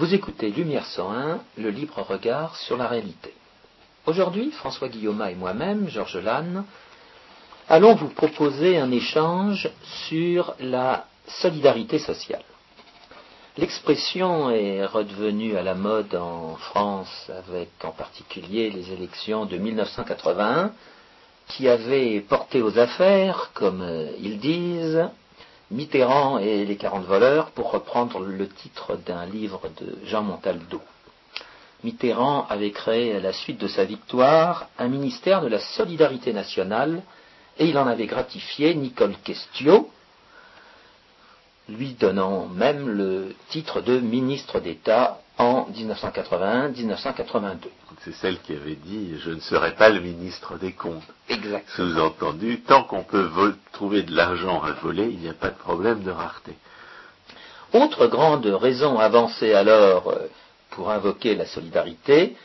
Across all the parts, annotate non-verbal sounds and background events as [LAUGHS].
Vous écoutez Lumière 101, le libre regard sur la réalité. Aujourd'hui, François Guillaume et moi-même, Georges Lannes, allons vous proposer un échange sur la solidarité sociale. L'expression est redevenue à la mode en France avec en particulier les élections de 1981 qui avaient porté aux affaires, comme ils disent, Mitterrand et les 40 voleurs, pour reprendre le titre d'un livre de Jean Montaldo. Mitterrand avait créé à la suite de sa victoire un ministère de la solidarité nationale et il en avait gratifié Nicole Questiot, lui donnant même le titre de ministre d'État en 1981-1982. C'est celle qui avait dit Je ne serai pas le ministre des Comptes. Exactement. Sous-entendu, tant qu'on peut trouver de l'argent à voler, il n'y a pas de problème de rareté. Autre grande raison avancée alors euh, pour invoquer la solidarité,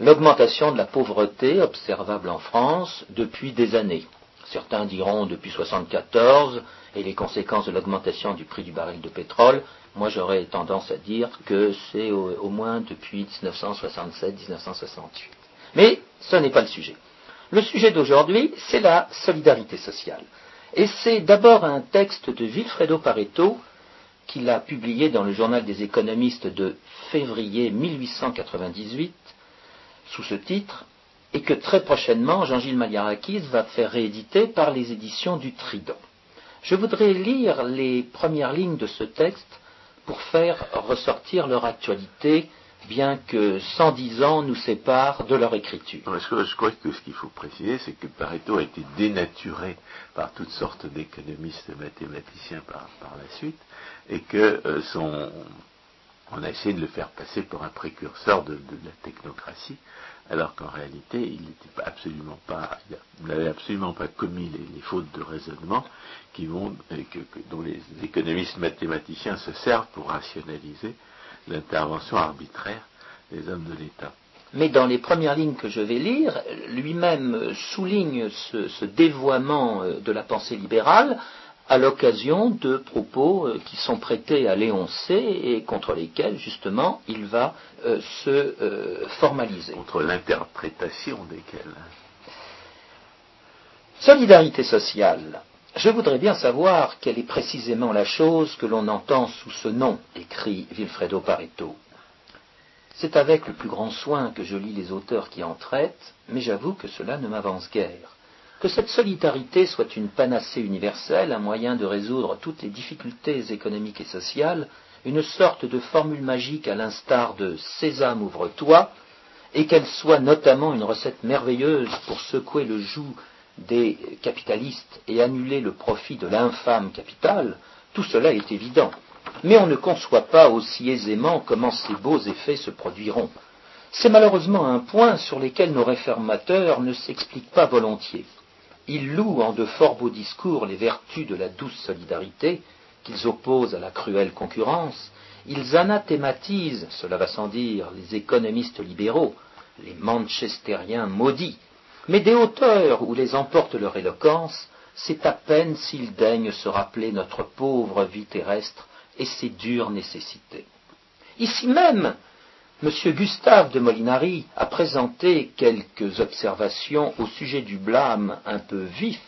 l'augmentation de la pauvreté observable en France depuis des années. Certains diront depuis 1974 et les conséquences de l'augmentation du prix du baril de pétrole, moi, j'aurais tendance à dire que c'est au, moins depuis 1967-1968. Mais ce n'est pas le sujet. Le sujet d'aujourd'hui, c'est la solidarité sociale. Et c'est d'abord un texte de Vilfredo Pareto qu'il a publié dans le journal des économistes de février 1898 sous ce titre et que très prochainement Jean-Gilles Maliarakis va faire rééditer par les éditions du Trident. Je voudrais lire les premières lignes de ce texte pour faire ressortir leur actualité, bien que 110 ans nous séparent de leur écriture. Je, crois que ce qu'il faut préciser, c'est que Pareto a été dénaturé par toutes sortes d'économistes et mathématiciens par, la suite, et que euh, son, on a essayé de le faire passer pour un précurseur de, la technocratie, alors qu'en réalité, il n'était absolument pas, n'avait absolument pas commis les, fautes de raisonnement qui vont, dont les économistes mathématiciens se servent pour rationaliser l'intervention arbitraire des hommes de l'État. Mais dans les premières lignes que je vais lire, lui-même souligne ce, dévoiement euh, de la pensée libérale à l'occasion de propos euh, qui sont prêtés à Léon C et contre lesquels, justement, il va euh, se euh, formaliser. Contre l'interprétation desquels. Solidarité sociale. Je voudrais bien savoir quelle est précisément la chose que l'on entend sous ce nom, écrit Vilfredo Pareto. C'est avec le plus grand soin que je lis les auteurs qui en traitent, mais j'avoue que cela ne m'avance guère. Que cette solidarité soit une panacée universelle, un moyen de résoudre toutes les difficultés économiques et sociales, une sorte de formule magique à l'instar de Sésame ouvre-toi, et qu'elle soit notamment une recette merveilleuse pour secouer le joug des capitalistes et annuler le profit de l'infâme capital, tout cela est évident. Mais on ne conçoit pas aussi aisément comment ces beaux effets se produiront. C'est malheureusement un point sur lequel nos réformateurs ne s'expliquent pas volontiers. Ils louent en de fort beaux discours les vertus de la douce solidarité, qu'ils opposent à la cruelle concurrence, ils anathématisent, cela va sans dire, les économistes libéraux, les manchestériens maudits, mais des hauteurs où les emporte leur éloquence, c'est à peine s'ils daignent se rappeler notre pauvre vie terrestre et ses dures nécessités. Ici même, M. Gustave de Molinari a présenté quelques observations au sujet du blâme un peu vif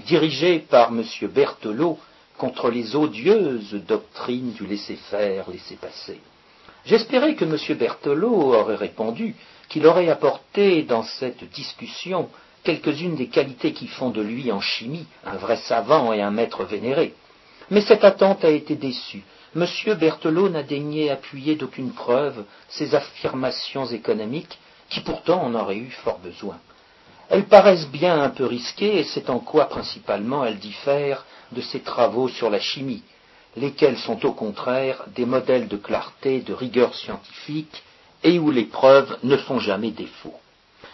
dirigé par M. Berthelot contre les odieuses doctrines du laisser-faire, laisser-passer. J'espérais que M. Berthelot aurait répondu qu'il aurait apporté dans cette discussion quelques-unes des qualités qui font de lui en chimie un vrai savant et un maître vénéré. Mais cette attente a été déçue, M. Berthelot n'a daigné appuyer d'aucune preuve ces affirmations économiques qui pourtant en auraient eu fort besoin. Elles paraissent bien un peu risquées et c'est en quoi principalement elles diffèrent de ses travaux sur la chimie, lesquels sont au contraire des modèles de clarté, de rigueur scientifique et où les preuves ne font jamais défaut.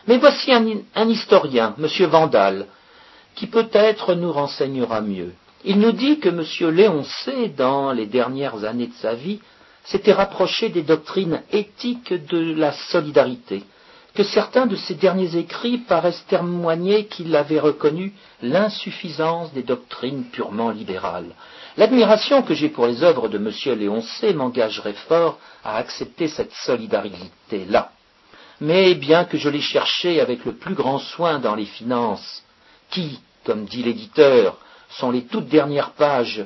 Mais voici un, un historien, M. Vandal, qui peut-être nous renseignera mieux. Il nous dit que M. Léon C, dans les dernières années de sa vie, s'était rapproché des doctrines éthiques de la solidarité, que certains de ses derniers écrits paraissent témoigner qu'il avait reconnu l'insuffisance des doctrines purement libérales. L'admiration que j'ai pour les œuvres de M. Léoncé m'engagerait fort à accepter cette solidarité-là. Mais bien que je l'ai cherché avec le plus grand soin dans les finances, qui, comme dit l'éditeur, sont les toutes dernières pages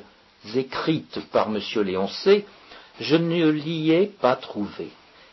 écrites par M. Léoncé, je ne l'y ai pas trouvé.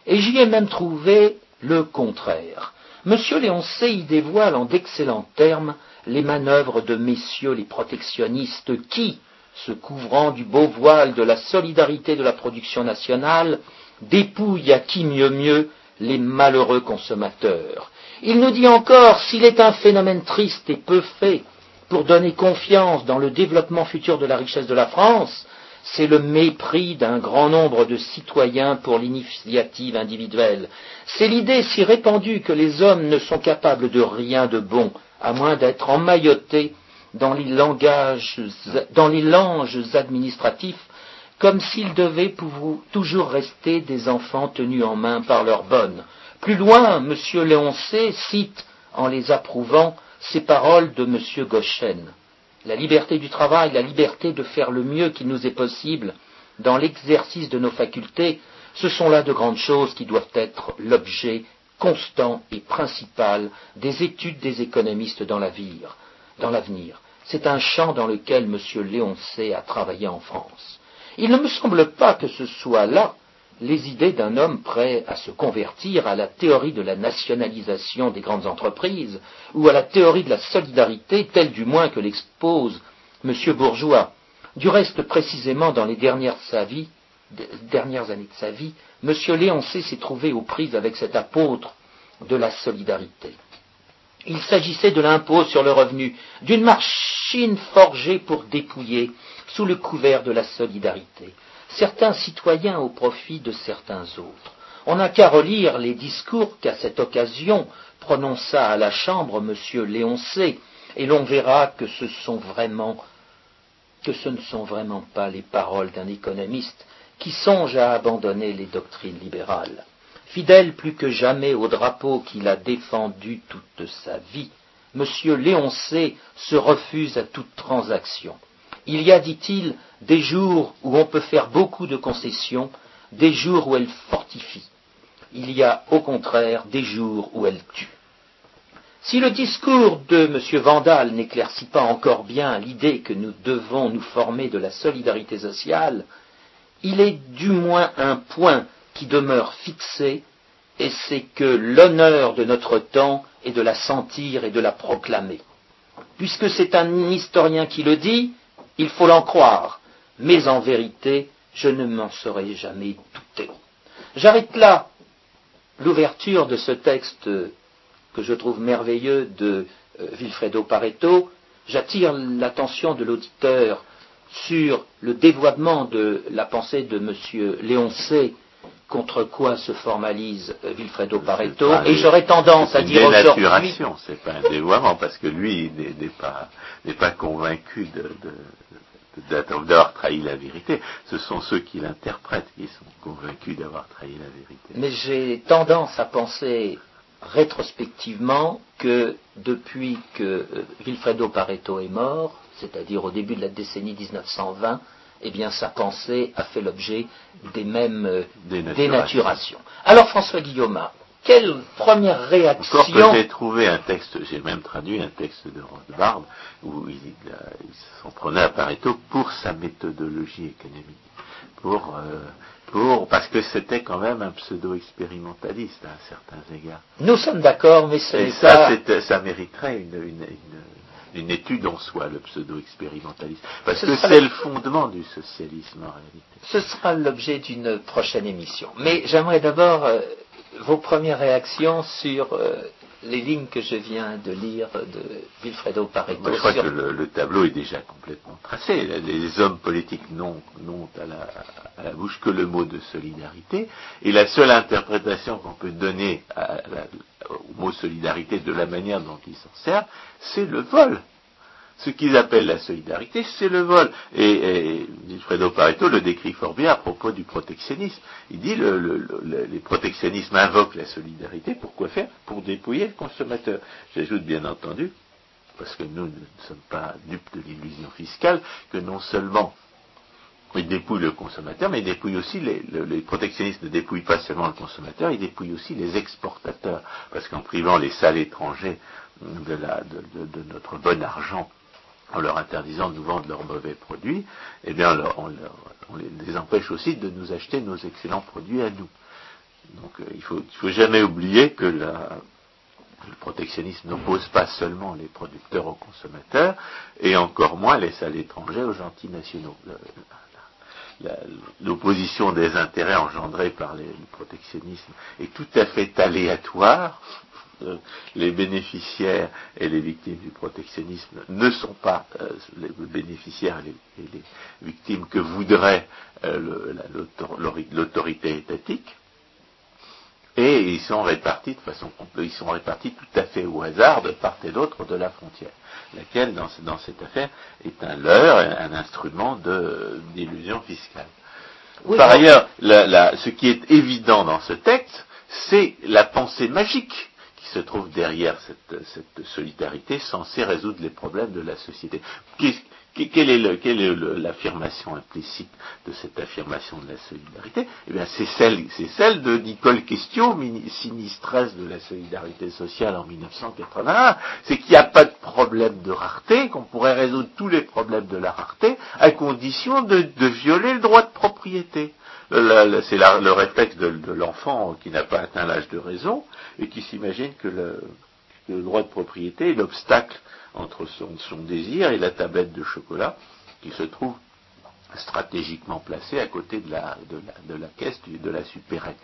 Et j'y ai même trouvé le contraire. M. Léoncé y dévoile en d'excellents termes les manœuvres de messieurs les protectionnistes qui, se couvrant du beau voile de la solidarité de la production nationale, dépouillent à qui mieux mieux les malheureux consommateurs. Il nous dit encore, s'il est un phénomène triste et peu fait pour donner confiance dans le développement futur de la richesse de la France, c'est le mépris d'un grand nombre de citoyens pour l'initiative individuelle. C'est l'idée si répandue que les hommes ne sont capables de rien de bon, à moins d'être emmaillotés dans les, langages, dans les langes administratifs, comme s'ils devaient toujours rester des enfants tenus en main par leurs bonnes. Plus loin, M. Léoncé cite, en les approuvant, ces paroles de M. Gauchen la liberté du travail, la liberté de faire le mieux qu'il nous est possible dans l'exercice de nos facultés, ce sont là de grandes choses qui doivent être l'objet constant et principal des études des économistes dans l'avenir. C'est un champ dans lequel M. Léoncé a travaillé en France. Il ne me semble pas que ce soit là les idées d'un homme prêt à se convertir à la théorie de la nationalisation des grandes entreprises ou à la théorie de la solidarité telle du moins que l'expose M. Bourgeois. Du reste, précisément dans les dernières, années de sa vie, M. Léoncé s'est trouvé aux prises avec cet apôtre de la solidarité. Il s'agissait de l'impôt sur le revenu, d'une machine forgée pour dépouiller sous le couvert de la solidarité certains citoyens au profit de certains autres. On n'a qu'à relire les discours qu'à cette occasion prononça à la Chambre M. Léoncé, et l'on verra que ce ne sont vraiment pas les paroles d'un économiste qui songe à abandonner les doctrines libérales. Fidèle plus que jamais au drapeau qu'il a défendu toute sa vie, M. Léoncé se refuse à toute transaction. Il y a, dit-il, des jours où on peut faire beaucoup de concessions, des jours où elle fortifie. Il y a, au contraire, des jours où elle tue. Si le discours de M. Vandal n'éclaircit pas encore bien l'idée que nous devons nous former de la solidarité sociale, il est du moins un point qui demeure fixé, et c'est que l'honneur de notre temps est de la sentir et de la proclamer. Puisque c'est un historien qui le dit, il faut l'en croire, mais en vérité, je ne m'en serais jamais douté. J'arrête là l'ouverture de ce texte que je trouve merveilleux de euh, Vilfredo Pareto. J'attire l'attention de l'auditeur sur le dévoiement de la pensée de M. Léoncé contre quoi se formalise euh, Vilfredo Pareto, et j'aurais tendance à dire aujourd'hui... c'est pas un dévoiement, parce que lui n'est pas, pas convaincu de, d'avoir trahi la vérité. Ce sont ceux qui l'interprètent qui sont convaincus d'avoir trahi la vérité. Mais j'ai tendance à penser rétrospectivement que depuis que Vilfredo euh, Pareto est mort, c'est-à-dire au début de la décennie 1920, eh bien sa pensée a fait l'objet des mêmes euh, dénaturations. Alors François Guillaume, quelle première réaction Encore que j'ai trouvé un texte, j'ai même traduit un texte de Rothbard où il, s'en prenait à Pareto pour sa méthodologie économique, pour, euh, pour parce que c'était quand même un pseudo-expérimentaliste à certains égards. Nous sommes d'accord, mais c'est ça, ça mériterait une, une, une étude en soi, le pseudo-expérimentalisme. Parce que c'est le fondement du socialisme en réalité. Ce sera l'objet d'une prochaine émission. Mais j'aimerais d'abord euh, vos premières réactions sur euh, les lignes que je viens de lire de Wilfredo Pareto. je crois que le, tableau est déjà complètement tracé. Les hommes politiques n'ont à, la, bouche que le mot de solidarité. Et la seule interprétation qu'on peut donner au mot solidarité de la manière dont ils s'en servent, c'est le vol ce qu'ils appellent la solidarité, c'est le vol. Et, et Fredo Pareto le décrit fort bien à propos du protectionnisme. Il dit le, le, les protectionnismes invoquent la solidarité. Pourquoi faire? Pour dépouiller le consommateur. J'ajoute bien entendu, parce que nous ne sommes pas dupes de l'illusion fiscale, que non seulement il dépouille le consommateur, mais il dépouille aussi les, les protectionnistes ne dépouillent pas seulement le consommateur, ils dépouillent aussi les exportateurs, parce qu'en privant les salles étrangers de, notre bon argent, en leur interdisant de nous vendre leurs mauvais produits, eh bien, on, on, les empêche aussi de nous acheter nos excellents produits à nous. Donc, euh, il ne faut, jamais oublier que le protectionnisme n'oppose pas seulement les producteurs aux consommateurs, et encore moins les salles étrangers aux gentils nationaux l'opposition des intérêts engendrés par le protectionnisme est tout à fait aléatoire. Euh, les bénéficiaires et les victimes du protectionnisme ne sont pas euh, les bénéficiaires et les, victimes que voudrait euh, l'autorité étatique. Et ils sont répartis de façon ils sont répartis tout à fait au hasard de part et d'autre de la frontière, laquelle dans, cette affaire est un leurre, un instrument d'illusion fiscale. Par ailleurs, ce qui est évident dans ce texte, c'est la pensée magique se trouve derrière cette, solidarité censée résoudre les problèmes de la société. Quelle est l'affirmation implicite de cette affirmation de la solidarité? Eh bien, c'est celle, celle de Nicole Question, sinistresse de la solidarité sociale en 1981. C'est qu'il n'y a pas de problème de rareté, qu'on pourrait résoudre tous les problèmes de la rareté, à condition de, violer le droit de propriété. C'est le réflexe de, l'enfant qui n'a pas atteint l'âge de raison et qui s'imagine que le droit de propriété est l'obstacle entre son, désir et la tablette de chocolat qui se trouve stratégiquement placée à côté de la, de la, caisse de la supérette.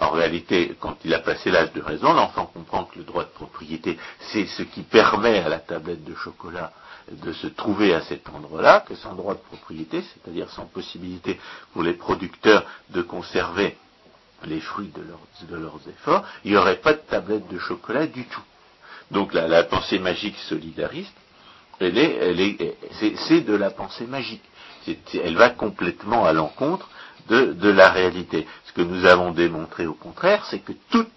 En réalité, quand il a passé l'âge de raison, l'enfant comprend que le droit de propriété, c'est ce qui permet à la tablette de chocolat de se trouver à cet endroit-là, que sans droit de propriété, c'est-à-dire sans possibilité pour les producteurs de conserver les fruits de leurs, de leurs efforts, il n'y aurait pas de tablette de chocolat du tout. Donc la, pensée magique solidariste, elle est, elle est, c'est, de la pensée magique. Elle va complètement à l'encontre de, la réalité. Ce que nous avons démontré au contraire, c'est que toute,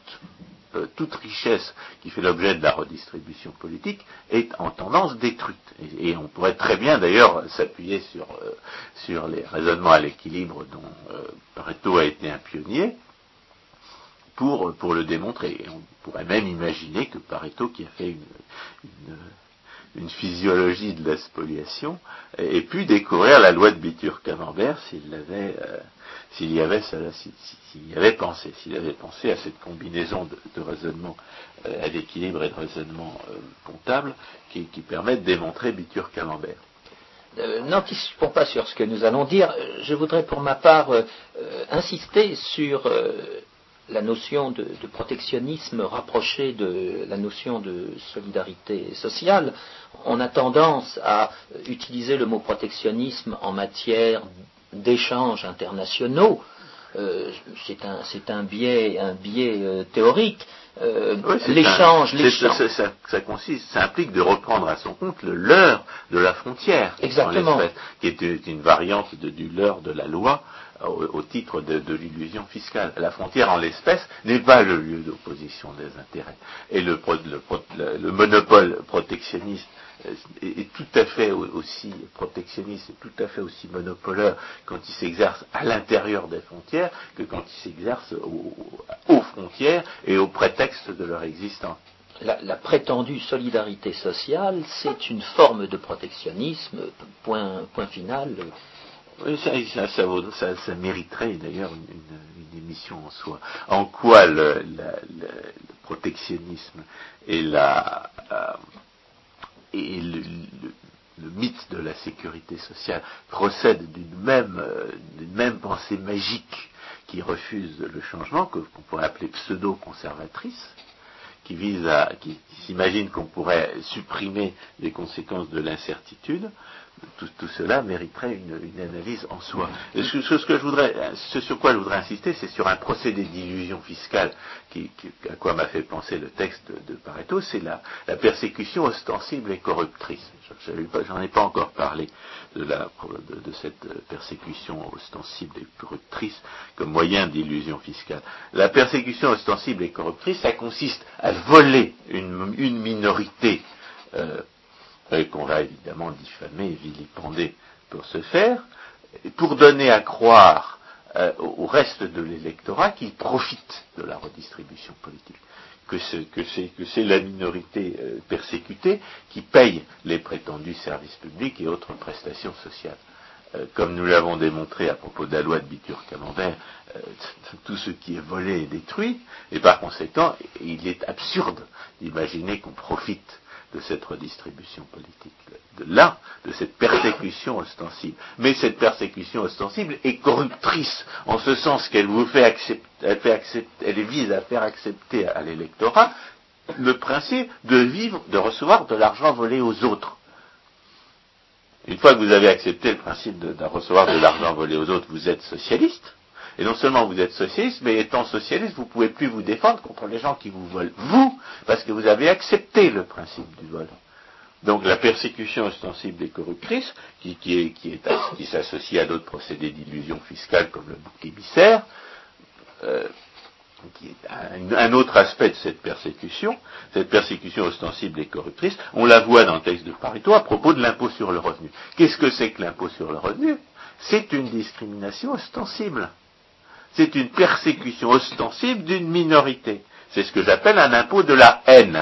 euh, toute richesse qui fait l'objet de la redistribution politique est en tendance détruite. Et, on pourrait très bien d'ailleurs s'appuyer sur, euh, les raisonnements à l'équilibre dont euh, Pareto a été un pionnier, pour, le démontrer. on pourrait même imaginer que Pareto, qui a fait une, physiologie de la spoliation, ait pu découvrir la loi de Bitur-Camembert s'il l'avait, euh, s'il y avait s'il y avait pensé, s'il avait pensé à cette combinaison de, raisonnement euh, à l'équilibre et de raisonnement euh, comptable qui, permet de démontrer Bitur-Camembert. N'anticipons pas sur ce que nous allons dire. Je voudrais pour ma part insister sur la notion de, protectionnisme rapprochée de la notion de solidarité sociale, on a tendance à utiliser le mot protectionnisme en matière d'échanges internationaux. Euh, c'est un, biais, un biais euh, théorique. Euh, l'échange, l'échange. Ça, consiste, ça implique de reprendre à son compte le leurre de la frontière, Exactement. qui est une variante du leurre de la loi, au, titre de, l'illusion fiscale. La frontière, en l'espèce, n'est pas le lieu d'opposition des intérêts. Et le, le, monopole protectionniste euh, est, tout à fait aussi protectionniste et tout à fait aussi monopoleur quand il s'exerce à l'intérieur des frontières que quand il s'exerce aux frontières et au prétexte de leur existence. La, prétendue solidarité sociale, c'est une forme de protectionnisme, point, point final, oui, ça, mériterait d'ailleurs une, émission en soi. En quoi le, protectionnisme et, euh, le, mythe de la sécurité sociale procèdent d'une même, euh, même pensée magique qui refuse le changement, qu'on pourrait appeler pseudo-conservatrice, qui vise à, qui s'imagine qu'on pourrait supprimer les conséquences de l'incertitude, tout, cela mériterait une, analyse en soi. Ce, que je voudrais, ce sur quoi je voudrais insister, c'est sur un procédé d'illusion fiscale qui, à quoi m'a fait penser le texte de, Pareto, c'est la, persécution ostensible et corruptrice. J'en ai pas encore parlé de, de, cette persécution ostensible et corruptrice comme moyen d'illusion fiscale. La persécution ostensible et corruptrice, ça consiste à voler une, minorité euh, qu'on va évidemment diffamer et vilipender pour ce faire, pour donner à croire euh, au reste de l'électorat qu'ils profitent de la redistribution politique, que c'est la minorité euh, persécutée qui paye les prétendus services publics et autres prestations sociales. Euh, comme nous l'avons démontré à propos de la loi de Bitur-Camembert, tout ce qui est volé est détruit, et par conséquent, il est absurde d'imaginer qu'on profite de cette redistribution politique, de là, de cette persécution ostensible. Mais cette persécution ostensible est corruptrice, en ce sens qu'elle vous fait accepter, elle, vise à faire accepter à l'électorat le principe de vivre, de recevoir de l'argent volé aux autres. Une fois que vous avez accepté le principe de recevoir de l'argent volé aux autres, vous êtes socialiste. Et non seulement vous êtes socialiste, mais étant socialiste, vous ne pouvez plus vous défendre contre les gens qui vous volent, vous, parce que vous avez accepté le principe du vol. Donc la persécution ostensible et corruptrice, qui, qui, s'associe à d'autres procédés d'illusion fiscale comme le bouc émissaire, euh, qui est un, autre aspect de cette persécution, cette persécution ostensible et corruptrice, on la voit dans le texte de Pareto à propos de l'impôt sur le revenu. Qu'est-ce que c'est que l'impôt sur le revenu? C'est une discrimination ostensible c'est une persécution ostensible d'une minorité. C'est ce que j'appelle un impôt de la haine.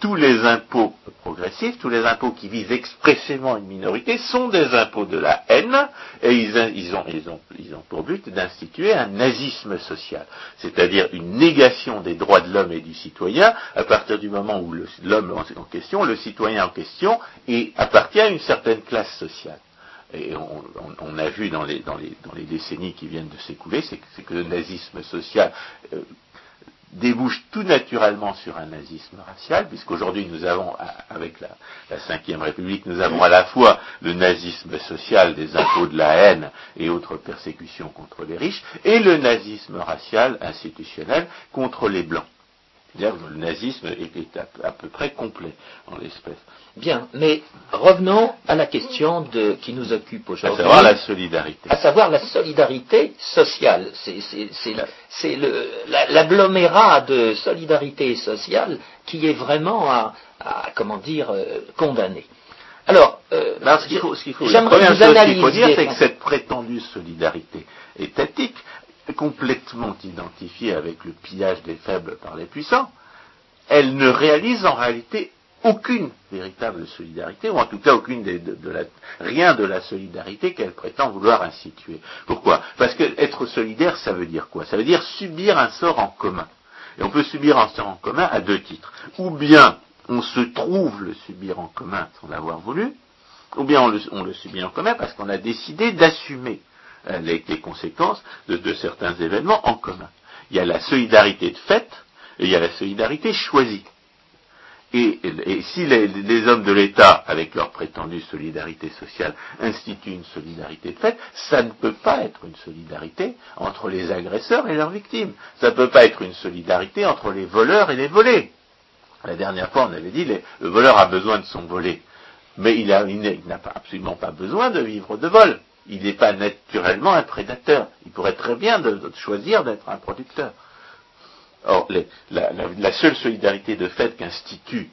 Tous les impôts progressifs, tous les impôts qui visent expressément une minorité sont des impôts de la haine et ils, ont, pour but d'instituer un nazisme social, c'est-à-dire une négation des droits de l'homme et du citoyen à partir du moment où l'homme en question, le citoyen en question, appartient à une certaine classe sociale et on, a vu dans les, décennies qui viennent de s'écouler, c'est que le nazisme social euh, débouche tout naturellement sur un nazisme racial, puisqu'aujourd'hui nous avons, avec la, la Ve République, nous avons à la fois le nazisme social des impôts de la haine et autres persécutions contre les riches, et le nazisme racial institutionnel contre les blancs. Le nazisme est, à, peu près complet en l'espèce. Bien, mais revenons à la question de, qui nous occupe aujourd'hui. À savoir la solidarité. À savoir la solidarité sociale. C'est l'agglomérat de solidarité sociale qui est vraiment à, comment dire, euh, condamné. Alors, euh, ce qu'il faut, ce qu'il faut, la première chose qu'il faut dire, c'est que cette prétendue solidarité étatique complètement identifiée avec le pillage des faibles par les puissants, elle ne réalise en réalité aucune véritable solidarité, ou en tout cas aucune rien de la solidarité qu'elle prétend vouloir instituer. Pourquoi? Parce que être solidaire, ça veut dire quoi? Ça veut dire subir un sort en commun. Et on peut subir un sort en commun à deux titres. Ou bien on se trouve le subir en commun sans l'avoir voulu, ou bien on le subit en commun parce qu'on a décidé d'assumer euh, les, conséquences de, certains événements en commun. Il y a la solidarité de fait et il y a la solidarité choisie. Et, si les, hommes de l'État, avec leur prétendue solidarité sociale, instituent une solidarité de fait, ça ne peut pas être une solidarité entre les agresseurs et leurs victimes. Ça ne peut pas être une solidarité entre les voleurs et les volés. La dernière fois, on avait dit le voleur a besoin de son volé, mais il n'a absolument pas besoin de vivre de vol il n'est pas naturellement un prédateur. Il pourrait très bien choisir d'être un producteur. Or, la, seule solidarité de fait qu'institue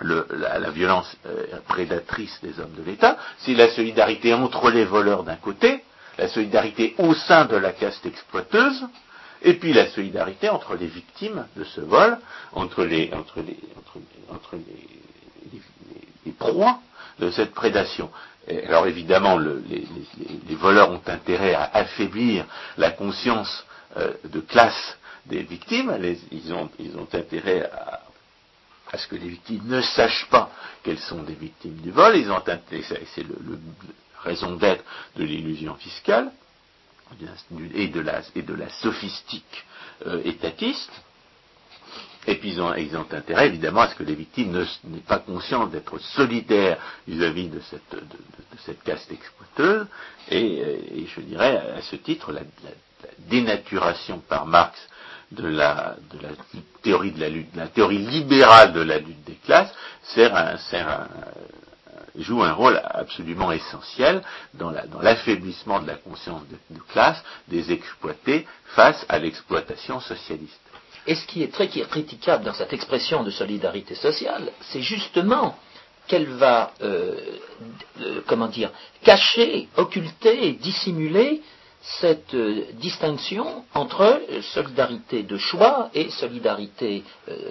la, violence euh, prédatrice des hommes de l'État, c'est la solidarité entre les voleurs d'un côté, la solidarité au sein de la caste exploiteuse, et puis la solidarité entre les victimes de ce vol, entre les, entre les, entre les proies de cette prédation alors évidemment, les, voleurs ont intérêt à affaiblir la conscience euh, de classe des victimes. ils, ont, intérêt à, ce que les victimes ne sachent pas qu'elles sont des victimes du vol. C'est la raison d'être de l'illusion fiscale et de la, sophistique euh, étatiste. Et puis ils ont, intérêt évidemment à ce que les victimes n'aient pas conscience d'être solidaires vis-à-vis de, cette, caste exploiteuse. Et, je dirais à ce titre la, dénaturation par Marx de la théorie libérale de la lutte des classes joue un rôle absolument essentiel dans l'affaiblissement de la conscience de classe des exploités face à l'exploitation socialiste. Et ce qui est très critiquable dans cette expression de solidarité sociale, c'est justement qu'elle va, euh, euh, comment dire, cacher, occulter, dissimuler cette euh, distinction entre solidarité de choix et solidarité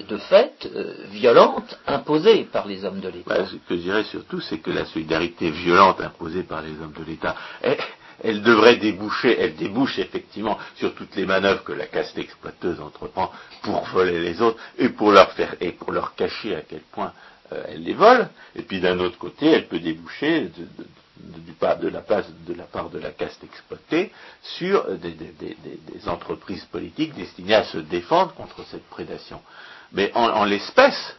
de fait violente imposée par les hommes de l'État. ce que je dirais surtout, c'est que la solidarité violente imposée par les hommes de l'État, elle devrait déboucher, elle débouche effectivement sur toutes les manœuvres que la caste exploiteuse entreprend pour voler les autres et pour leur faire et pour leur cacher à quel point euh, elle les vole. Et puis d'un autre côté, elle peut déboucher de, de, la, part de la caste exploitée sur des, entreprises politiques destinées à se défendre contre cette prédation. Mais en, l'espèce,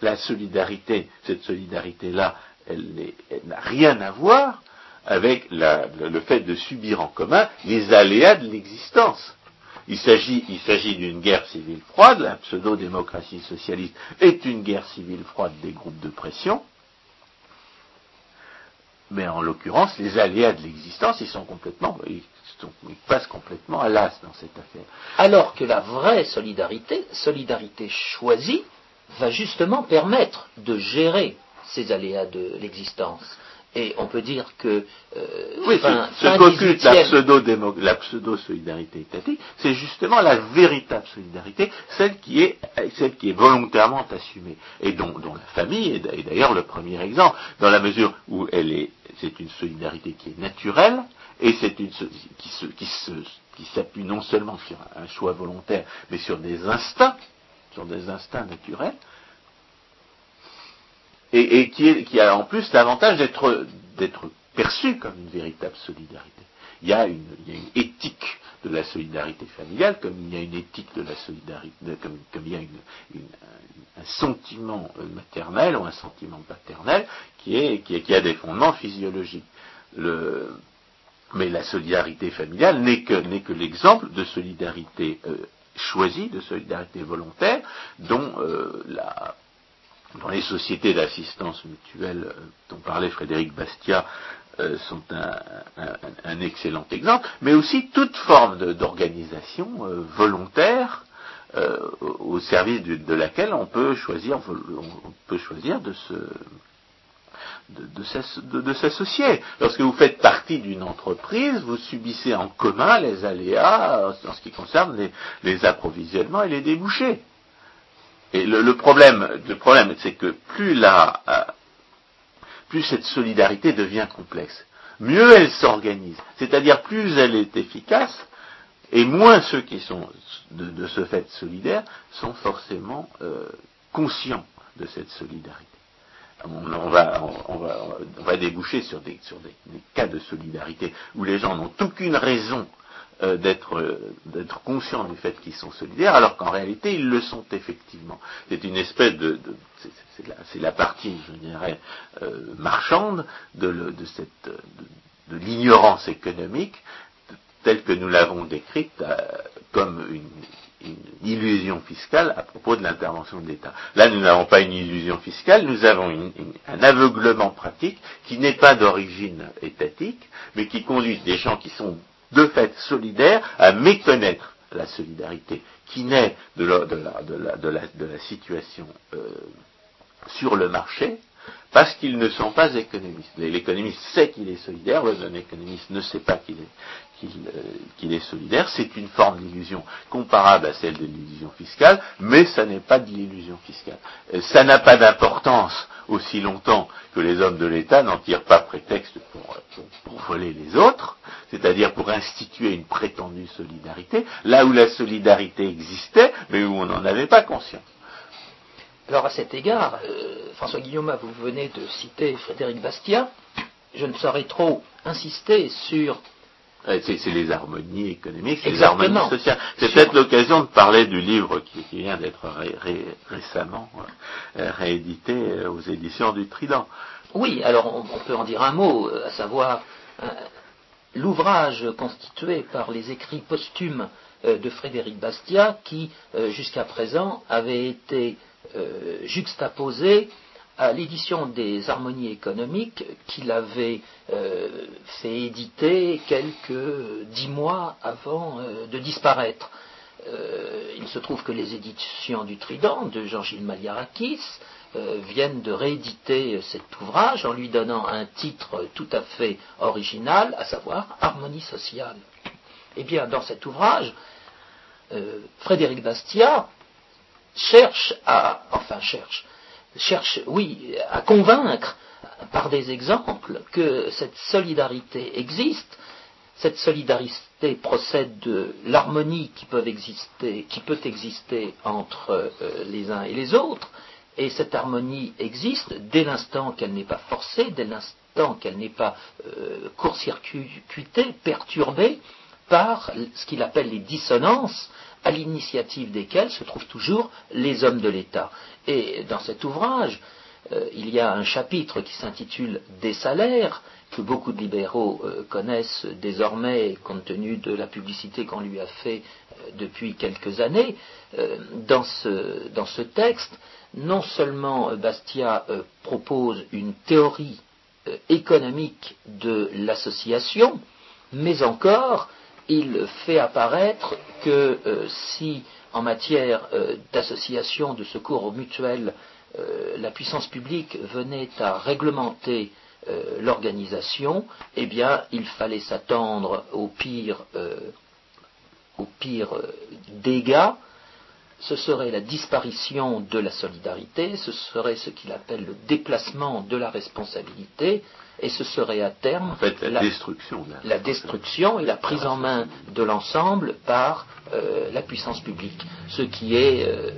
la, solidarité, cette solidarité-là, elle n'a rien à voir avec le fait de subir en commun les aléas de l'existence. Il s'agit, d'une guerre civile froide, la pseudo-démocratie socialiste est une guerre civile froide des groupes de pression, mais en l'occurrence, les aléas de l'existence, ils passent complètement à l'as dans cette affaire. Alors que la vraie solidarité, solidarité choisie, va justement permettre de gérer ces aléas de l'existence. Et on peut dire que euh, oui, ce qu'occulte la pseudo-solidarité étatique, c'est justement la véritable solidarité, celle qui est, celle qui est volontairement assumée, et dont, dont la famille est d'ailleurs le premier exemple, dans la mesure où elle est, c'est une solidarité qui est naturelle, et c'est une qui, se, qui, se, qui s'appuie non seulement sur un choix volontaire, mais sur des instincts, sur des instincts naturels, et, qui, a en plus l'avantage d'être, perçu comme une véritable solidarité. Il y, a une, éthique de la solidarité familiale, comme il y a une éthique de la solidarité, comme, il y a un, sentiment maternel ou un sentiment paternel qui, a des fondements physiologiques. mais la solidarité familiale n'est que, l'exemple de solidarité euh, choisie, de solidarité volontaire, dont euh, la, dans les sociétés d'assistance mutuelle euh, dont parlait Frédéric Bastia, euh, sont un, excellent exemple, mais aussi toute forme d'organisation euh, volontaire au service de, laquelle on peut choisir, de s'associer. Lorsque vous faites partie d'une entreprise, vous subissez en commun les aléas en ce qui concerne les approvisionnements et les débouchés. Et le, problème, c'est que plus la, euh, plus cette solidarité devient complexe, mieux elle s'organise. C'est-à-dire plus elle est efficace, et moins ceux qui sont de, ce fait solidaires sont forcément euh, conscients de cette solidarité. On va, déboucher sur, des, sur des, cas de solidarité où les gens n'ont aucune raison euh, euh, d'être conscients du fait qu'ils sont solidaires, alors qu'en réalité ils le sont effectivement. C'est une espèce de, c'est la, partie, je dirais, euh, marchande de, cette de, l'ignorance économique telle que nous l'avons décrite comme une, illusion fiscale à propos de l'intervention de l'État. Là, nous n'avons pas une illusion fiscale, nous avons un aveuglement pratique qui n'est pas d'origine étatique, mais qui conduit des gens qui sont de fait solidaire à méconnaître la solidarité qui naît de la, situation euh, sur le marché parce qu'ils ne sont pas économistes. L'économiste sait qu'il est solidaire, un économiste ne sait pas qu'il est, qu'il, euh, est solidaire. C'est une forme d'illusion comparable à celle de l'illusion fiscale, mais ça n'est pas de l'illusion fiscale. Euh, ça n'a pas d'importance aussi longtemps que les hommes de l'État n'en tirent pas prétexte pour, voler les autres, c'est-à-dire pour instituer une prétendue solidarité, là où la solidarité existait, mais où on n'en avait pas conscience. Alors à cet égard, euh, François Guillaume, vous venez de citer Frédéric Bastiat, je ne saurais trop insister sur c'est les harmonies économiques, c'est les harmonies sociales. C'est peut-être l'occasion de parler du livre qui, vient d'être récemment euh, réédité euh, aux éditions du Trident. Oui, alors on, peut en dire un mot, à savoir l'ouvrage constitué par les écrits posthumes de Frédéric Bastiat, qui jusqu'à présent avait été juxtaposé à l'édition des harmonies économiques qu'il avait euh, fait éditer quelques dix mois avant euh, de disparaître. Euh, il se trouve que les éditions du Trident de Jean-Gilles Maliarakis euh, viennent de rééditer cet ouvrage en lui donnant un titre tout à fait original, à savoir Harmonie sociale. Eh bien, dans cet ouvrage, euh, Frédéric Bastiat cherche à, enfin cherche, cherche, oui, à convaincre par des exemples que cette solidarité existe. Cette solidarité procède de l'harmonie qui, peut exister, qui peut exister entre euh, les uns et les autres, et cette harmonie existe dès l'instant qu'elle n'est pas forcée, dès l'instant qu'elle n'est pas euh, court-circuitée, perturbée par ce qu'il appelle les dissonances, à l'initiative desquelles se trouvent toujours les hommes de l'État. Et dans cet ouvrage, euh, il y a un chapitre qui s'intitule Des salaires, que beaucoup de libéraux euh, connaissent désormais compte tenu de la publicité qu'on lui a fait depuis quelques années. dans, ce, dans ce texte, non seulement euh, Bastia euh, propose une théorie euh, économique de l'association, mais encore il fait apparaître que si en matière d'association de secours aux mutuelles, la puissance publique venait à réglementer l'organisation, eh bien, il fallait s'attendre au pire, au pire dégâts ce serait la disparition de la solidarité, ce serait ce qu'il appelle le déplacement de la responsabilité, et ce serait à terme la, destruction, la, destruction et la prise en main de l'ensemble par euh, la puissance publique, ce qui est euh,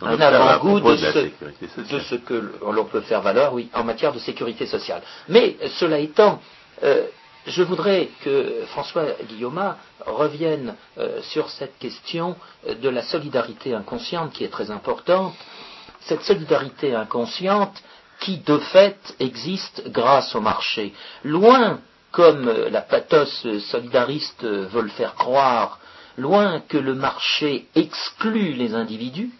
un avant-goût de, ce, que l'on peut faire valeur, oui, en matière de sécurité sociale. Mais cela étant, euh, je voudrais que François Guillaume revienne euh, sur cette question de la solidarité inconsciente qui est très importante. Cette solidarité inconsciente qui, de fait, existe grâce au marché. Loin, comme la pathos solidariste veut le faire croire, loin que le marché exclut les individus,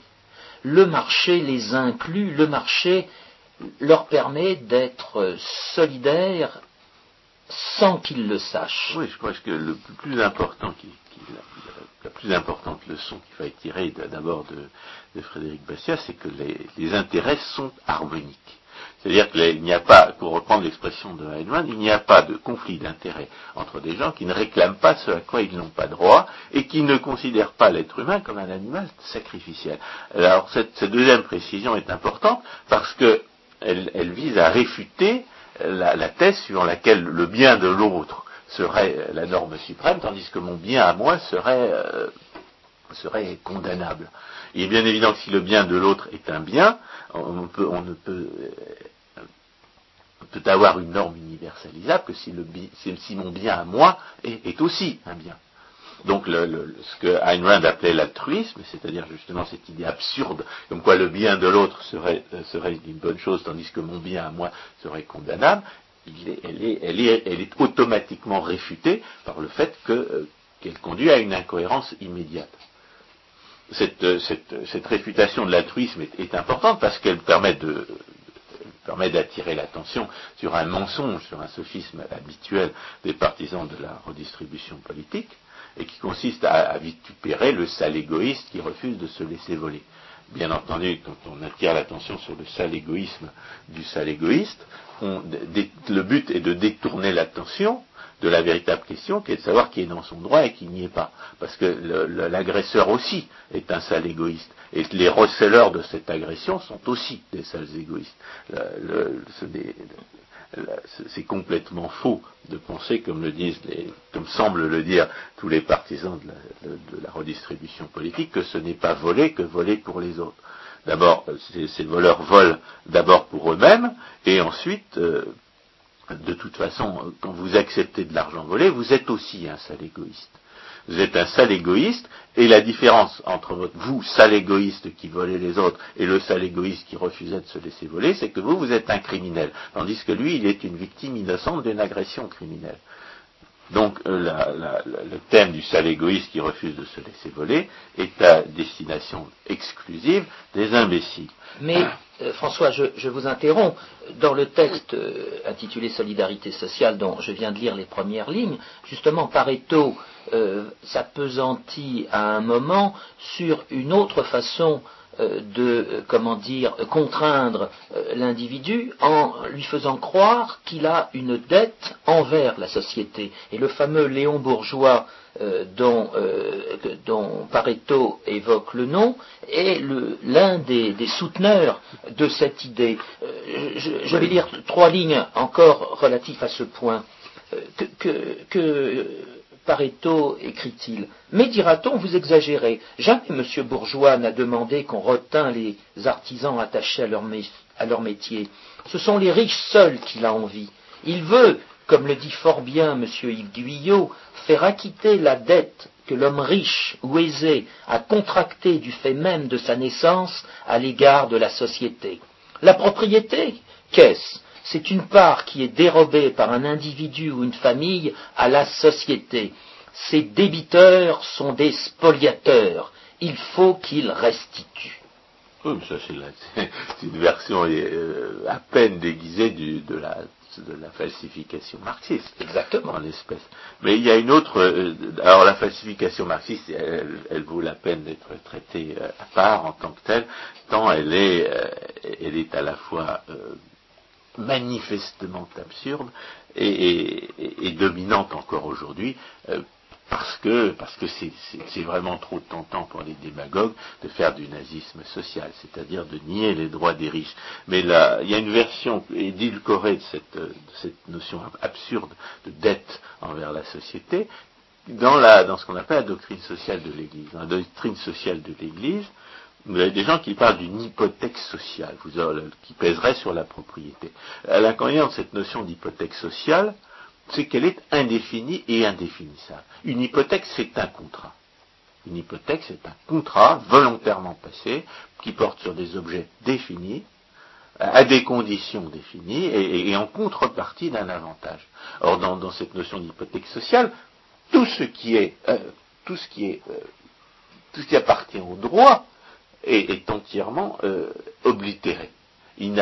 le marché les inclut, le marché leur permet d'être solidaires sans qu'il le sache. Oui, je crois que le plus important, la, plus importante leçon qu'il faut tirer d'abord de, Frédéric Bastiat, c'est que les, intérêts sont harmoniques. C'est-à-dire qu'il n'y a pas, pour reprendre l'expression de Heinemann, il n'y a pas de conflit d'intérêts entre des gens qui ne réclament pas ce à quoi ils n'ont pas droit et qui ne considèrent pas l'être humain comme un animal sacrificiel. Alors cette, deuxième précision est importante parce qu'elle elle vise à réfuter la, thèse suivant laquelle le bien de l'autre serait la norme suprême, tandis que mon bien à moi serait, euh, condamnable. Il est bien évident que si le bien de l'autre est un bien, on, ne peut, on peut avoir une norme universalisable que si mon bien à moi est aussi un bien. Donc ce que Ayn Rand appelait l'altruisme, c'est-à-dire justement cette idée absurde, comme quoi le bien de l'autre serait, euh, une bonne chose, tandis que mon bien à moi serait condamnable, elle, est, automatiquement réfutée par le fait euh, qu'elle conduit à une incohérence immédiate. Cette, euh, réfutation de l'altruisme est, importante parce qu'elle permet d'attirer l'attention sur un mensonge, sur un sophisme habituel des partisans de la redistribution politique, et qui consiste à, vitupérer le sale égoïste qui refuse de se laisser voler. Bien entendu, quand on attire l'attention sur le sale égoïsme du sale égoïste, le but est de détourner l'attention de la véritable question qui est de savoir qui est dans son droit et qui n'y est pas. Parce que l'agresseur aussi est un sale égoïste. Et les receleurs de cette agression sont aussi des sales égoïstes c'est complètement faux de penser, comme le disent comme semblent le dire tous les partisans de la, redistribution politique, que ce n'est pas voler que voler pour les autres. D'abord, ces, voleurs volent d'abord pour eux-mêmes, et ensuite, euh, de toute façon, quand vous acceptez de l'argent volé, vous êtes aussi un sale égoïste vous êtes un sale égoïste, et la différence entre votre, vous, sale égoïste qui volait les autres, et le sale égoïste qui refusait de se laisser voler, c'est que vous, vous êtes un criminel, tandis que lui, il est une victime innocente d'une agression criminelle. Donc euh, le thème du sale égoïste qui refuse de se laisser voler est à destination exclusive des imbéciles. Mais euh, François, je, vous interromps. Dans le texte euh, intitulé Solidarité sociale, dont je viens de lire les premières lignes, justement, Pareto euh, s'apesantit à un moment sur une autre façon euh, de, euh, comment dire, contraindre l'individu en lui faisant croire qu'il a une dette envers la société. Et le fameux Léon Bourgeois dont, dont, Pareto évoque le nom est l'un des, souteneurs de cette idée. Je, vais lire trois lignes encore relatives à ce point. que Pareto écrit-il. Mais dira-t-on, vous exagérez. Jamais M. Bourgeois n'a demandé qu'on retint les artisans attachés à leur, métier. Ce sont les riches seuls qu'il a envie. Il veut, comme le dit fort bien M. Yves Guyot, faire acquitter la dette que l'homme riche ou aisé a contractée du fait même de sa naissance à l'égard de la société. La propriété, qu'est-ce? C'est une part qui est dérobée par un individu ou une famille à la société. Ces débiteurs sont des spoliateurs. Il faut qu'ils restituent. Oui, ça [LAUGHS] c'est une version euh, à peine déguisée de, la, falsification marxiste. Exactement. En l'espèce. Mais il y a une autre. Euh, alors la falsification marxiste, elle, vaut la peine d'être traitée euh, à part en tant que telle, tant elle est, elle est à la fois manifestement absurde et, dominante encore aujourd'hui, euh, parce que parce que c'est vraiment trop tentant pour les démagogues de faire du nazisme social, c'est-à-dire de nier les droits des riches. Mais là, il y a une version édulcorée de cette, de cette notion absurde de dette envers la société dans, la, dans ce qu'on appelle la doctrine sociale de l'Église. La doctrine sociale de l'Église, vous avez des gens qui parlent d'une hypothèque sociale, qui pèserait sur la propriété. L'inconvénient de cette notion d'hypothèque sociale, c'est qu'elle est indéfinie et indéfinissable. Une hypothèque, c'est un contrat. Une hypothèque, c'est un contrat volontairement passé qui porte sur des objets définis, à des conditions définies et, en contrepartie d'un avantage. Or, dans, cette notion d'hypothèque sociale, tout ce qui est, euh, tout ce qui est, euh, tout ce qui appartient au droit est, entièrement oblitéré. Il,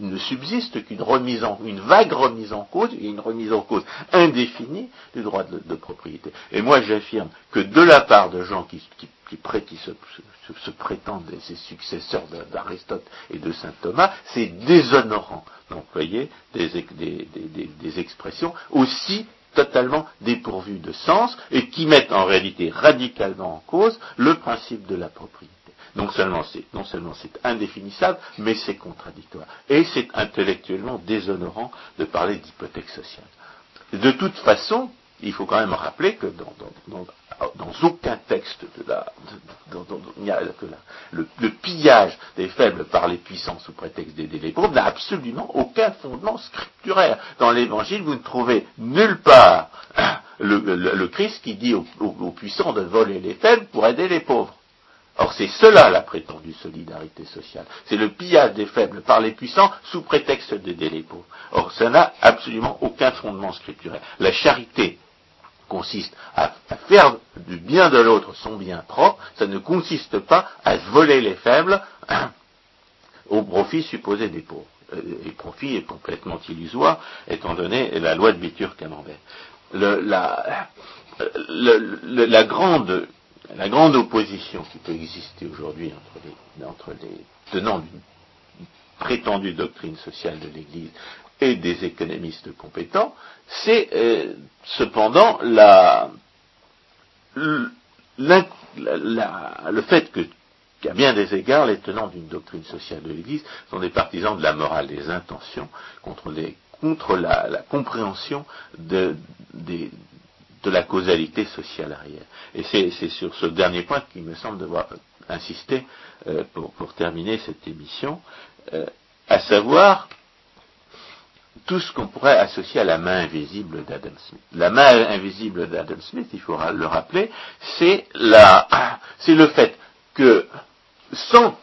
ne, subsiste qu'une remise en, une vague remise en cause et une remise en cause indéfinie du droit de, propriété. Et moi, j'affirme que de la part de gens qui, qui, se, prétendent ces successeurs d'Aristote et de saint Thomas, c'est déshonorant d'employer des expressions aussi totalement dépourvus de sens et qui mettent en réalité radicalement en cause le principe de la propriété. Non seulement c'est, indéfinissable, mais c'est contradictoire. Et c'est intellectuellement déshonorant de parler d'hypothèque sociale. De toute façon, il faut quand même rappeler que dans aucun texte de la, le, pillage des faibles par les puissants sous prétexte d'aider les pauvres n'a absolument aucun fondement scripturaire. Dans l'Évangile, vous ne trouvez nulle part le, Christ qui dit aux, puissants de voler les faibles pour aider les pauvres. Or, c'est cela la prétendue solidarité sociale. C'est le pillage des faibles par les puissants sous prétexte d'aider les pauvres. Or, ça n'a absolument aucun fondement scripturaire. La charité consiste à, faire du bien de l'autre son bien propre, ça ne consiste pas à voler les faibles [CLEARS THROAT] au profit supposé des pauvres. Euh, et le profit est complètement illusoire, étant donné la loi de Bitur Camembert. la, grande, la grande opposition qui peut exister aujourd'hui entre les tenants d'une prétendue doctrine sociale de l'Église et des économistes compétents, c'est euh, cependant le fait que qu'à bien des égards, les tenants d'une doctrine sociale de l'Église sont des partisans de la morale des intentions contre, la, compréhension de, la causalité sociale arrière. Et c'est sur ce dernier point qu'il me semble devoir insister euh, pour, pour, terminer cette émission, euh, à savoir tout ce qu'on pourrait associer à la main invisible d'Adam Smith. La main invisible d'Adam Smith, il faudra le rappeler, [COUGHS] c'est le fait que sans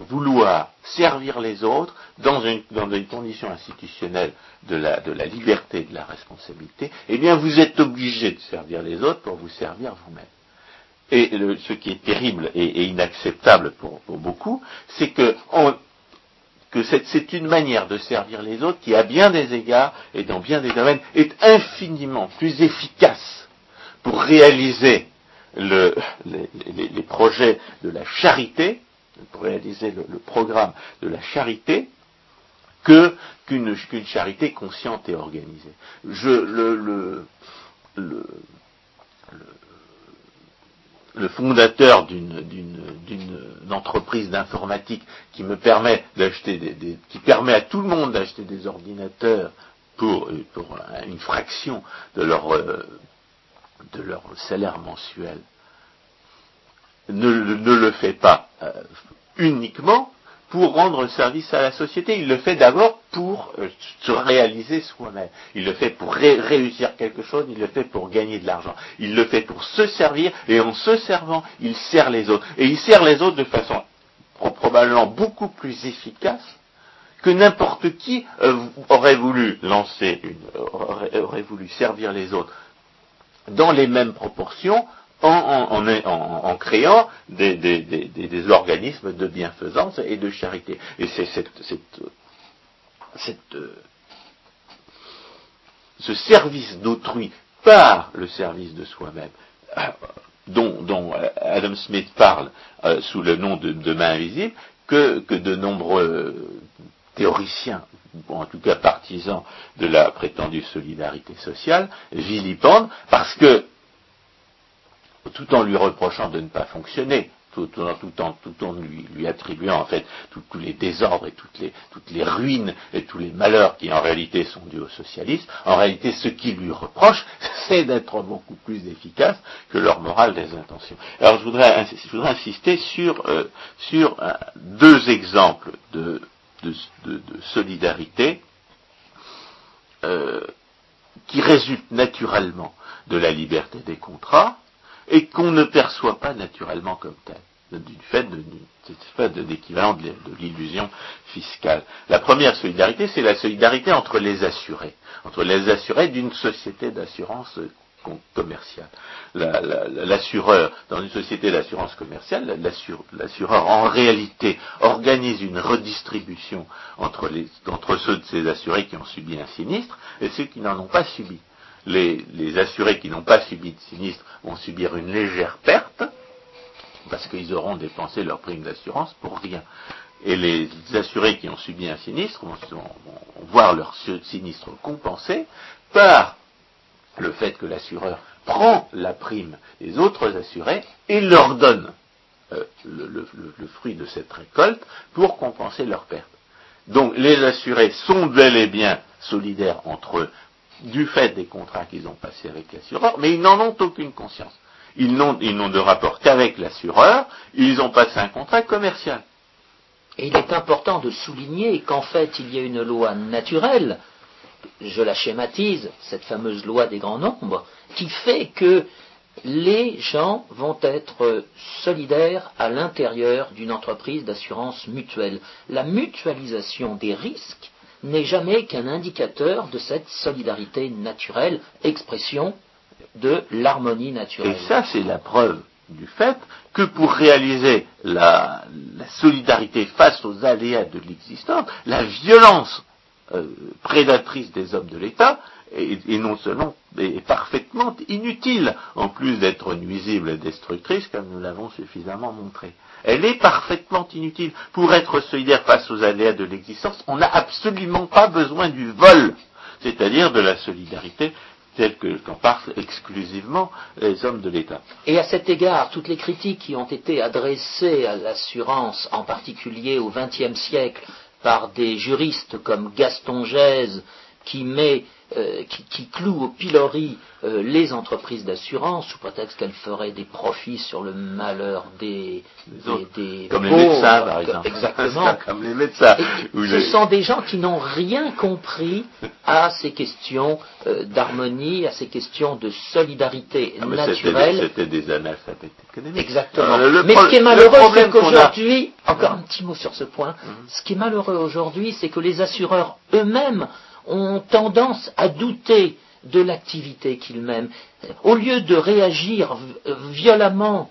vouloir servir les autres dans une, dans une condition institutionnelle de la, de la liberté et de la responsabilité, eh bien vous êtes obligé de servir les autres pour vous servir vous-même. et ce qui est terrible et, inacceptable pour, beaucoup, c'est que, que c'est une manière de servir les autres qui, à bien des égards et dans bien des domaines, est infiniment plus efficace pour réaliser les, projets de la charité, pour réaliser le, programme de la charité, qu'une charité consciente et organisée. Le fondateur d'une entreprise d'informatique qui me permet d'acheter des, qui permet à tout le monde d'acheter des ordinateurs pour, pour une fraction de leur euh, de leur salaire mensuel ne, ne le fait pas euh, uniquement pour rendre service à la société. Il le fait d'abord pour euh, se réaliser soi-même. Il le fait pour réussir quelque chose, il le fait pour gagner de l'argent. Il le fait pour se servir, et en se servant, il sert les autres. Et il sert les autres de façon probablement beaucoup plus efficace que n'importe qui euh, aurait voulu lancer aurait voulu servir les autres dans les mêmes proportions en, créant des, organismes de bienfaisance et de charité. Et c'est euh, ce service d'autrui par le service de soi-même, euh, dont, euh, Adam Smith parle sous le nom de, main invisible, que, de nombreux théoriciens, en tout cas partisans de la prétendue solidarité sociale, vilipendent, parce que tout en lui reprochant de ne pas fonctionner, tout, en, lui, attribuant en fait tous les désordres et toutes les, ruines et tous les malheurs qui en réalité sont dus au socialisme, en réalité ce qu'il lui reproche, [LAUGHS] c'est d'être beaucoup plus efficace que leur morale des intentions. Alors je voudrais, je voudrais insister sur, euh, deux exemples de, de, solidarité euh, qui résultent naturellement de la liberté des contrats et qu'on ne perçoit pas naturellement comme tel, du fait de, l'équivalent de, l'illusion fiscale. La première solidarité, c'est la solidarité entre les assurés, entre les assurés d'une société d'assurance commerciale. L'assureur, dans une société d'assurance commerciale, l'assureur en réalité organise une redistribution entre, ceux de ces assurés qui ont subi un sinistre et ceux qui n'en ont pas subi les, assurés qui n'ont pas subi de sinistre vont subir une légère perte, parce qu'ils auront dépensé leur prime d'assurance pour rien. Et les assurés qui ont subi un sinistre vont, voir leur sinistre compensé par le fait que l'assureur prend la prime des autres assurés et leur donne euh, le, fruit de cette récolte pour compenser leur perte. Donc les assurés sont bel et bien solidaires entre eux du fait des contrats qu'ils ont passés avec l'assureur, mais ils n'en ont aucune conscience. Ils n'ont, de rapport qu'avec l'assureur, ils ont passé un contrat commercial. Il est important de souligner qu'en fait, il y a une loi naturelle, je la schématise, cette fameuse loi des grands nombres, qui fait que les gens vont être solidaires à l'intérieur d'une entreprise d'assurance mutuelle. La mutualisation des risques n'est jamais qu'un indicateur de cette solidarité naturelle, expression de l'harmonie naturelle. Et ça, c'est la preuve du fait que pour réaliser la, solidarité face aux aléas de l'existence, la violence euh, prédatrice des hommes de l'État est, non seulement est parfaitement inutile, en plus d'être nuisible et destructrice, comme nous l'avons suffisamment montré. Elle est parfaitement inutile. Pour être solidaire face aux aléas de l'existence, on n'a absolument pas besoin du vol, c'est-à-dire de la solidarité telle que qu'en parlent exclusivement les hommes de l'État. Et à cet égard, toutes les critiques qui ont été adressées à l'assurance, en particulier au XXe siècle, par des juristes comme Gaston Gèze, qui met euh, qui, cloue au pilori euh, les entreprises d'assurance sous prétexte qu'elles feraient des profits sur le malheur des, des, comme les médecins par exemple. Exactement. [LAUGHS] Comme les médecins ce sont des gens qui n'ont rien compris à ces questions euh, d'harmonie à ces questions de solidarité ah, naturelle. c'était des analphabètes économiques. Exactement. Mais ce qui est malheureux c'est qu'aujourd'hui encore un petit mot sur ce point. Mhm. ce qui est malheureux aujourd'hui c'est que les assureurs eux-mêmes ont tendance à douter de l'activité qu'il mène. Au lieu de réagir violemment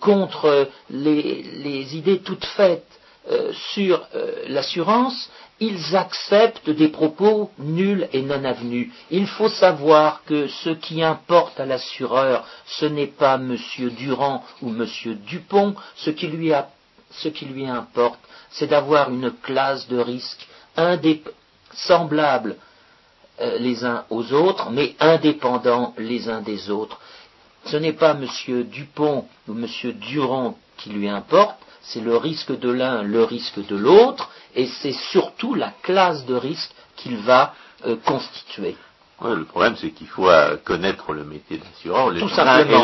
contre les, idées toutes faites euh, sur euh, l'assurance, ils acceptent des propos nuls et non avenus. Il faut savoir que ce qui importe à l'assureur, ce n'est pas M. Durand ou M. Dupont, ce qui lui, importe, c'est d'avoir une classe de risque semblable euh, les uns aux autres, mais indépendants les uns des autres. Ce n'est pas M. Dupont ou M. Durand qui lui importe, c'est le risque de l'un, le risque de l'autre, et c'est surtout la classe de risque qu'il va euh, constituer. le problème, c'est qu'il faut euh, connaître le métier d'assureur, les,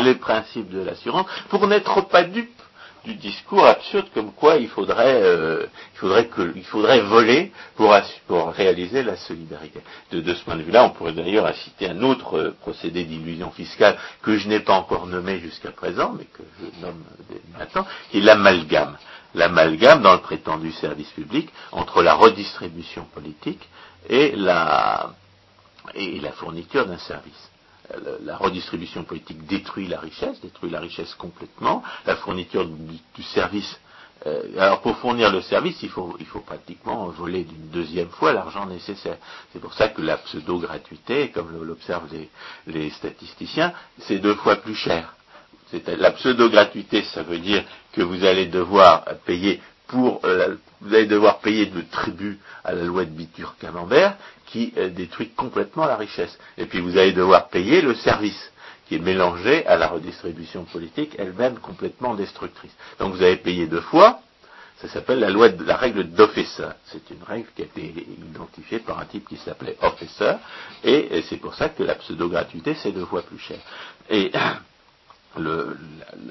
les principes de l'assurance, pour n'être pas dupe du discours absurde comme quoi il faudrait, euh, il faudrait, voler pour, réaliser la solidarité. De, ce point de vue-là, on pourrait d'ailleurs inciter un autre euh, procédé d'illusion fiscale que je n'ai pas encore nommé jusqu'à présent, mais que je nomme maintenant, qui est l'amalgame. L'amalgame dans le prétendu service public entre la redistribution politique et la fourniture d'un service la redistribution politique détruit la richesse, détruit la richesse complètement, la fourniture du, service. Euh, alors pour fournir le service, il faut, pratiquement voler d'une deuxième fois l'argent nécessaire. C'est pour ça que la pseudo-gratuité, comme l'observent les, les statisticiens, c'est deux fois plus cher. La pseudo-gratuité, ça veut dire que vous allez devoir payer euh, vous allez devoir payer le tribut à la loi de Bitur-Camembert qui euh, détruit complètement la richesse. Et puis vous allez devoir payer le service qui est mélangé à la redistribution politique elle-même complètement destructrice. Donc vous avez payé deux fois, ça s'appelle la loi de la règle d'Officer. C'est une règle qui a été identifiée par un type qui s'appelait Officer, et, c'est pour ça que la pseudo-gratuité c'est deux fois plus cher. Et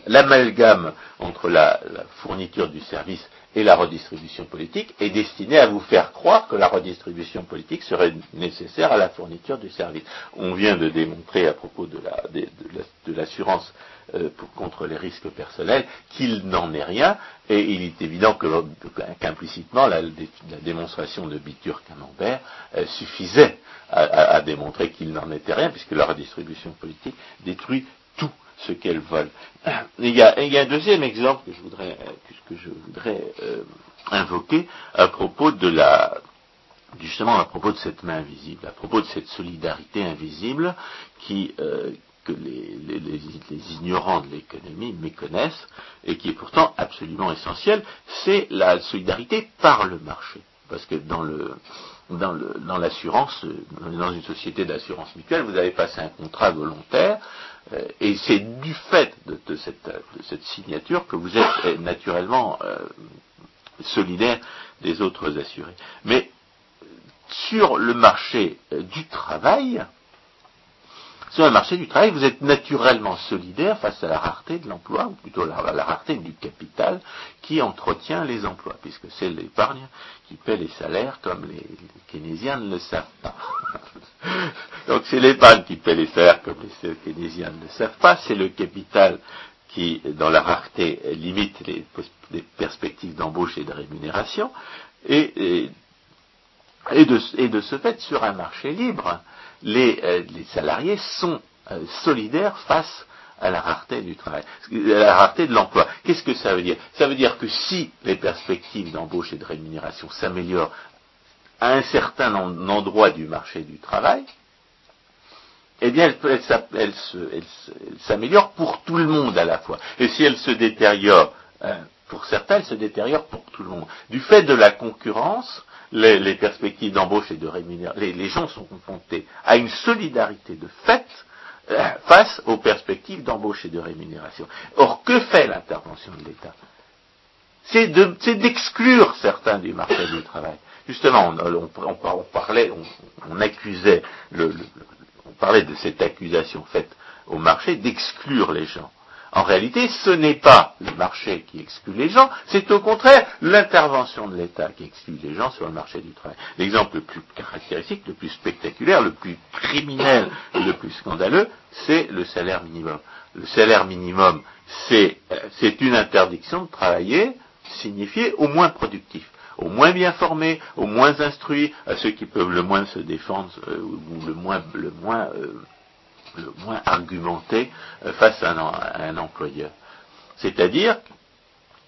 l'amalgame entre la, fourniture du service et la redistribution politique est destiné à vous faire croire que la redistribution politique serait nécessaire à la fourniture du service. On vient de démontrer à propos de l'assurance euh, contre les risques personnels qu'il n'en est rien, et il est évident qu'implicitement la, démonstration de Bitur-Camembert euh, suffisait à démontrer qu'il n'en était rien, puisque la redistribution politique détruit tout ce qu'elles veulent. [CLEARS THROAT] Il y, a, un deuxième exemple que je voudrais, euh, invoquer à propos de la, justement à propos de cette main invisible, à propos de cette solidarité invisible euh, que les, les, ignorants de l'économie méconnaissent et qui est pourtant absolument essentielle, c'est la solidarité par le marché. Parce que dans le, dans l'assurance, dans, une société d'assurance mutuelle, vous avez passé un contrat volontaire, euh, et c'est du fait de, cette, signature que vous êtes euh, naturellement euh, solidaire des autres assurés. Mais sur le marché du travail, sur le marché du travail, vous êtes naturellement solidaire face à la rareté de l'emploi, ou plutôt la, la rareté du capital qui entretient les emplois, puisque c'est l'épargne qui paie les salaires, comme les, keynésiens ne le savent pas. [LAUGHS] Donc c'est l'épargne qui paie les salaires, comme les keynésiens ne le savent pas, c'est le capital qui, dans la rareté, limite les, perspectives d'embauche et de rémunération, et de ce fait, sur un marché libre, euh, les, salariés sont euh, solidaires face à la rareté du travail, à la rareté de l'emploi. Qu'est-ce que ça veut dire? Ça veut dire que si les perspectives d'embauche et de rémunération s'améliorent à un certain endroit du marché du travail, eh bien, elles s'améliorent pour tout le monde à la fois. Et si elles se détériorent euh, pour certains, elles se détériorent pour tout le monde. Du fait de la concurrence, les, perspectives d'embauche et de rémunération, les, gens sont confrontés à une solidarité de fait euh, face aux perspectives d'embauche et de rémunération. Or, que fait l'intervention de l'État? C'est d'exclure certains du marché du travail. Justement, on, parlait, on, accusait, on parlait de cette accusation faite au marché d'exclure les gens. En réalité, ce n'est pas le marché qui exclut les gens, c'est au contraire l'intervention de l'État qui exclut les gens sur le marché du travail. L'exemple le plus caractéristique, le plus spectaculaire, le plus criminel, le plus scandaleux, c'est le salaire minimum. Le salaire minimum, c'est une interdiction de travailler signifiée au moins productif. aux moins bien formés, aux moins instruits, à ceux qui peuvent le moins se défendre euh, ou le moins, le moins, euh, le moins argumenter euh, face à un, employeur. C'est-à-dire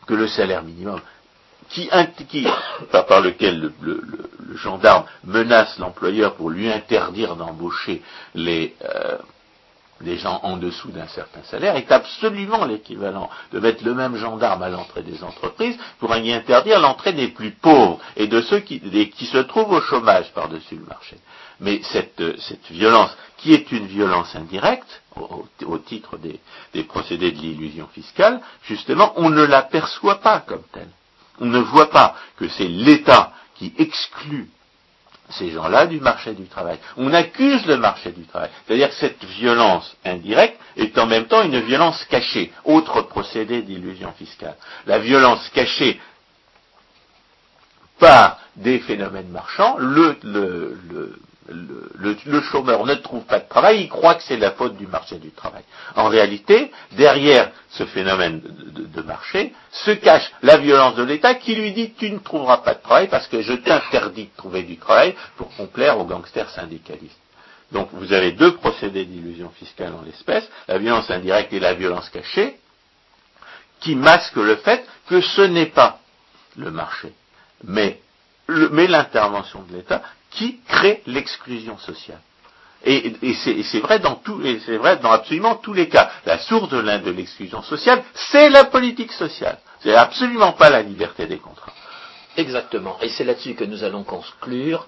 que le salaire minimum, qui, par, lequel le, gendarme menace l'employeur pour lui interdire d'embaucher les, des gens en dessous d'un certain salaire est absolument l'équivalent de mettre le même gendarme à l'entrée des entreprises pour y interdire l'entrée des plus pauvres et de ceux qui, se trouvent au chômage par-dessus le marché. Mais cette, violence, qui est une violence indirecte, au, titre des, des procédés de l'illusion fiscale, justement, on ne l'aperçoit pas comme telle. On ne voit pas que c'est l'État qui exclut ces gens-là du marché du travail. On accuse le marché du travail. C'est-à-dire que cette violence indirecte est en même temps une violence cachée, autre procédé d'illusion fiscale. La violence cachée par des phénomènes marchands, le, le, le, chômeur ne trouve pas de travail, il croit que c'est la faute du marché du travail. En réalité, derrière ce phénomène de, marché se cache la violence de l'État qui lui dit tu ne trouveras pas de travail parce que je t'interdis de trouver du travail pour complaire aux gangsters syndicalistes. Donc vous avez deux procédés d'illusion fiscale en l'espèce, la violence indirecte et la violence cachée, qui masquent le fait que ce n'est pas le marché, mais l'intervention de l'État qui crée l'exclusion sociale. Et, c'est vrai dans et absolument tous les cas. La source de, de l'exclusion sociale, c'est la politique sociale. C'est absolument pas la liberté des contrats. Exactement. Et c'est là-dessus que nous allons conclure.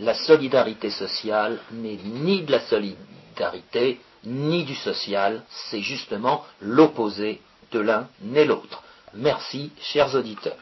La solidarité sociale n'est ni de la solidarité, ni du social. C'est justement l'opposé de l'un ni l'autre. Merci, chers auditeurs.